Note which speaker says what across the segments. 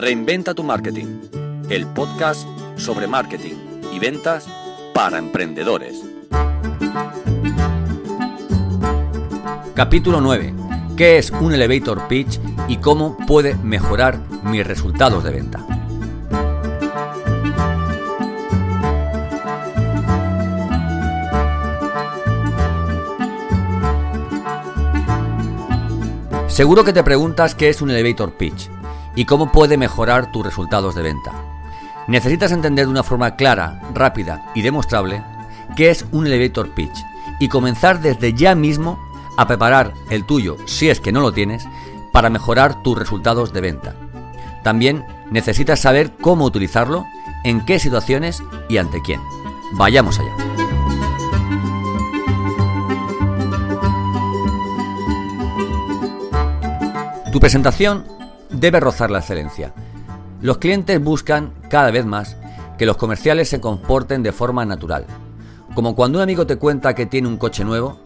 Speaker 1: Reinventa tu marketing, el podcast sobre marketing y ventas para emprendedores.
Speaker 2: Capítulo 9. ¿Qué es un elevator pitch y cómo puede mejorar mis resultados de venta? Seguro que te preguntas qué es un elevator pitch y cómo puede mejorar tus resultados de venta. Necesitas entender de una forma clara, rápida y demostrable qué es un elevator pitch y comenzar desde ya mismo a preparar el tuyo, si es que no lo tienes, para mejorar tus resultados de venta. También necesitas saber cómo utilizarlo, en qué situaciones y ante quién. Vayamos allá. Tu presentación debe rozar la excelencia. Los clientes buscan cada vez más que los comerciales se comporten de forma natural. Como cuando un amigo te cuenta que tiene un coche nuevo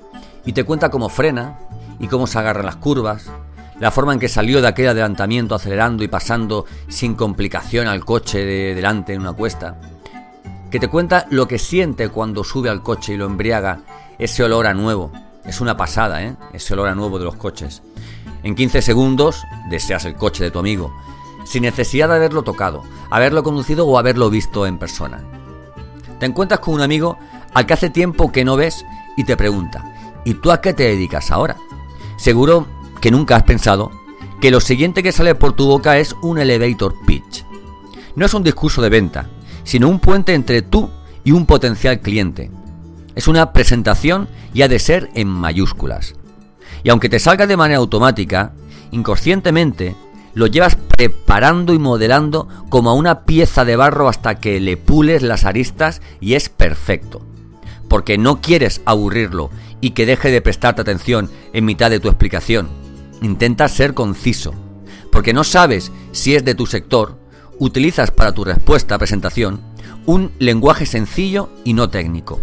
Speaker 2: y te cuenta cómo frena y cómo se agarran las curvas, la forma en que salió de aquel adelantamiento acelerando y pasando sin complicación al coche de delante en una cuesta, que te cuenta lo que siente cuando sube al coche y lo embriaga ese olor a nuevo. Es una pasada, ¿eh? Ese olor a nuevo de los coches. En 15 segundos deseas el coche de tu amigo, sin necesidad de haberlo tocado, haberlo conducido o haberlo visto en persona. Te encuentras con un amigo al que hace tiempo que no ves y te pregunta, ¿y tú a qué te dedicas ahora? Seguro que nunca has pensado que lo siguiente que sale por tu boca es un elevator pitch. No es un discurso de venta, sino un puente entre tú y un potencial cliente. Es una presentación y ha de ser en mayúsculas. Y aunque te salga de manera automática, inconscientemente lo llevas preparando y modelando como a una pieza de barro hasta que le pules las aristas y es perfecto. Porque no quieres aburrirlo y que deje de prestarte atención en mitad de tu explicación. Intenta ser conciso. Porque no sabes si es de tu sector, utilizas para tu respuesta presentación un lenguaje sencillo y no técnico.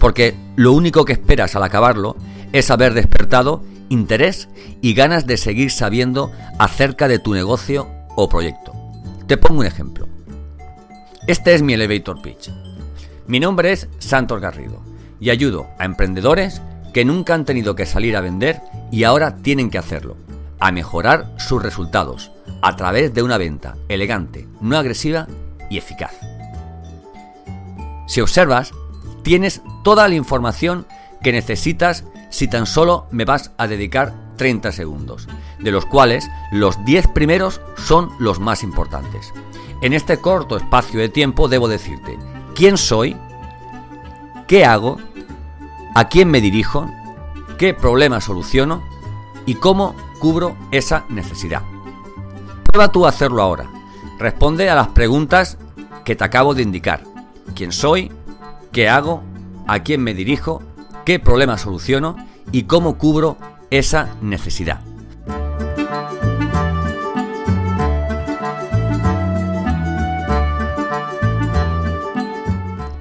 Speaker 2: Porque lo único que esperas al acabarlo es haber despertado interés y ganas de seguir sabiendo acerca de tu negocio o proyecto. Te pongo un ejemplo. Este es mi elevator pitch. Mi nombre es Santos Garrido y ayudo a emprendedores que nunca han tenido que salir a vender y ahora tienen que hacerlo, a mejorar sus resultados a través de una venta elegante, no agresiva y eficaz. Si observas, tienes toda la información que necesitas si tan solo me vas a dedicar 30 segundos, de los cuales los 10 primeros son los más importantes. En este corto espacio de tiempo debo decirte quién soy, qué hago, a quién me dirijo, qué problema soluciono y cómo cubro esa necesidad. Prueba tú a hacerlo ahora. Responde a las preguntas que te acabo de indicar. ¿Quién soy? ¿Qué hago? ¿A quién me dirijo? Qué problema soluciono y cómo cubro esa necesidad.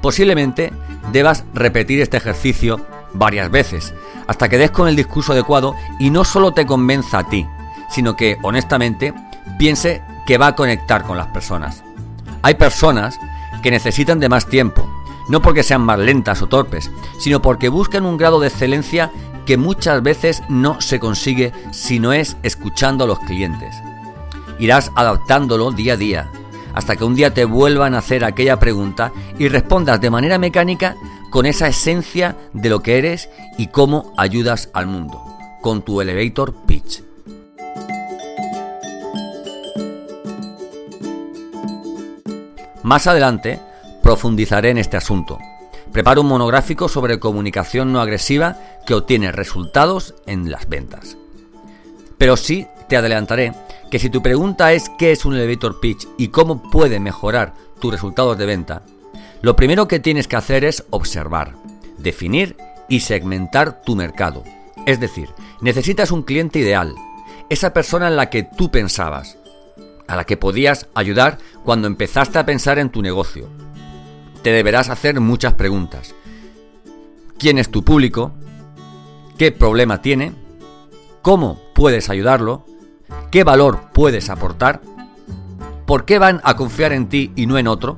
Speaker 2: Posiblemente debas repetir este ejercicio varias veces hasta que des con el discurso adecuado y no solo te convenza a ti, sino que honestamente piense que va a conectar con las personas. Hay personas que necesitan de más tiempo, no porque sean más lentas o torpes, sino porque buscan un grado de excelencia que muchas veces no se consigue si no es escuchando a los clientes. Irás adaptándolo día a día, hasta que un día te vuelvan a hacer aquella pregunta y respondas de manera mecánica con esa esencia de lo que eres y cómo ayudas al mundo, con tu elevator pitch. Más adelante profundizaré en este asunto. Preparo un monográfico sobre comunicación no agresiva que obtiene resultados en las ventas. Pero sí te adelantaré que si tu pregunta es qué es un elevator pitch y cómo puede mejorar tus resultados de venta, lo primero que tienes que hacer es observar, definir y segmentar tu mercado. Es decir, necesitas un cliente ideal, esa persona en la que tú pensabas, a la que podías ayudar cuando empezaste a pensar en tu negocio te deberás hacer muchas preguntas. ¿Quién es tu público? ¿Qué problema tiene? ¿Cómo puedes ayudarlo? ¿Qué valor puedes aportar? ¿Por qué van a confiar en ti y no en otro?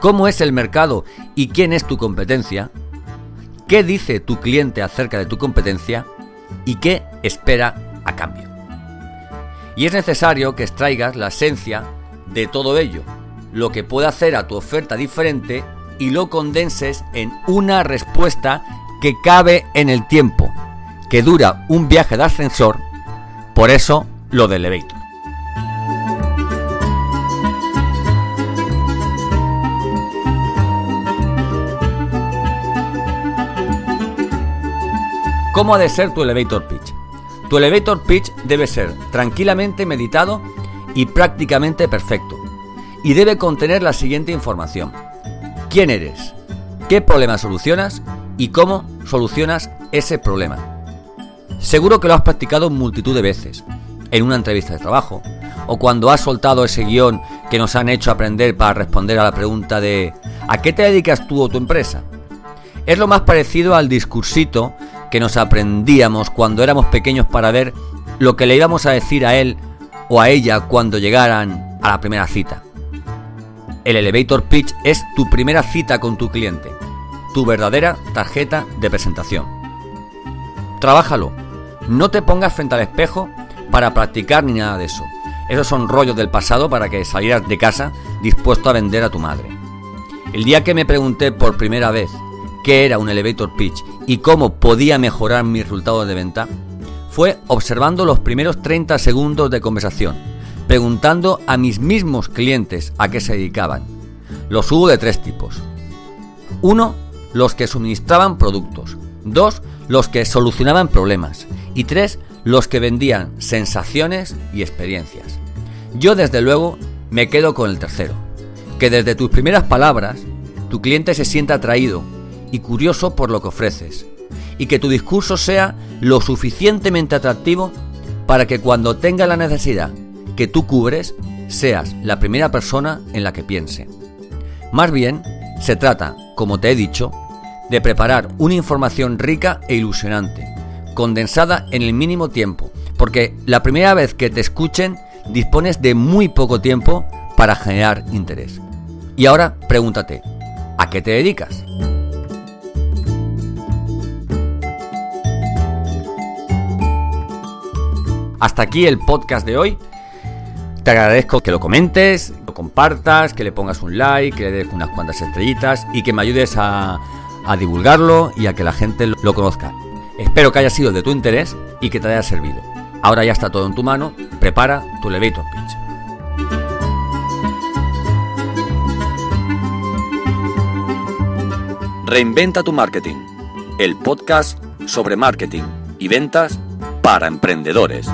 Speaker 2: ¿Cómo es el mercado y quién es tu competencia? ¿Qué dice tu cliente acerca de tu competencia? ¿Y qué espera a cambio? Y es necesario que extraigas la esencia de todo ello, lo que puede hacer a tu oferta diferente y lo condenses en una respuesta que cabe en el tiempo, que dura un viaje de ascensor, por eso lo del elevator. ¿Cómo ha de ser tu elevator pitch? Tu elevator pitch debe ser tranquilamente meditado y prácticamente perfecto. Y debe contener la siguiente información. ¿Quién eres? ¿Qué problema solucionas? ¿Y cómo solucionas ese problema? Seguro que lo has practicado multitud de veces, en una entrevista de trabajo, o cuando has soltado ese guion que nos han hecho aprender para responder a la pregunta de ¿a qué te dedicas tú o tu empresa? Es lo más parecido al discursito que nos aprendíamos cuando éramos pequeños para ver lo que le íbamos a decir a él o a ella cuando llegaran a la primera cita. El elevator pitch es tu primera cita con tu cliente, tu verdadera tarjeta de presentación. Trabájalo, no te pongas frente al espejo para practicar ni nada de eso. Esos son rollos del pasado para que salieras de casa dispuesto a vender a tu madre. El día que me pregunté por primera vez qué era un elevator pitch y cómo podía mejorar mis resultados de venta, fue observando los primeros 30 segundos de conversación, preguntando a mis mismos clientes a qué se dedicaban. Los hubo de tres tipos. Uno, los que suministraban productos. Dos, los que solucionaban problemas. Y tres, los que vendían sensaciones y experiencias. Yo desde luego me quedo con el tercero, que desde tus primeras palabras tu cliente se sienta atraído y curioso por lo que ofreces, y que tu discurso sea lo suficientemente atractivo para que cuando tenga la necesidad que tú cubres, seas la primera persona en la que piense. Más bien, se trata, como te he dicho, de preparar una información rica e ilusionante, condensada en el mínimo tiempo, porque la primera vez que te escuchen dispones de muy poco tiempo para generar interés. Y ahora pregúntate, ¿a qué te dedicas? Hasta aquí el podcast de hoy. Te agradezco que lo comentes, lo compartas, que le pongas un like, que le des unas cuantas estrellitas y que me ayudes a, divulgarlo y a que la gente lo, conozca. Espero que haya sido de tu interés y que te haya servido. Ahora ya está todo en tu mano, prepara tu elevator pitch.
Speaker 1: Reinventa tu marketing, el podcast sobre marketing y ventas para emprendedores.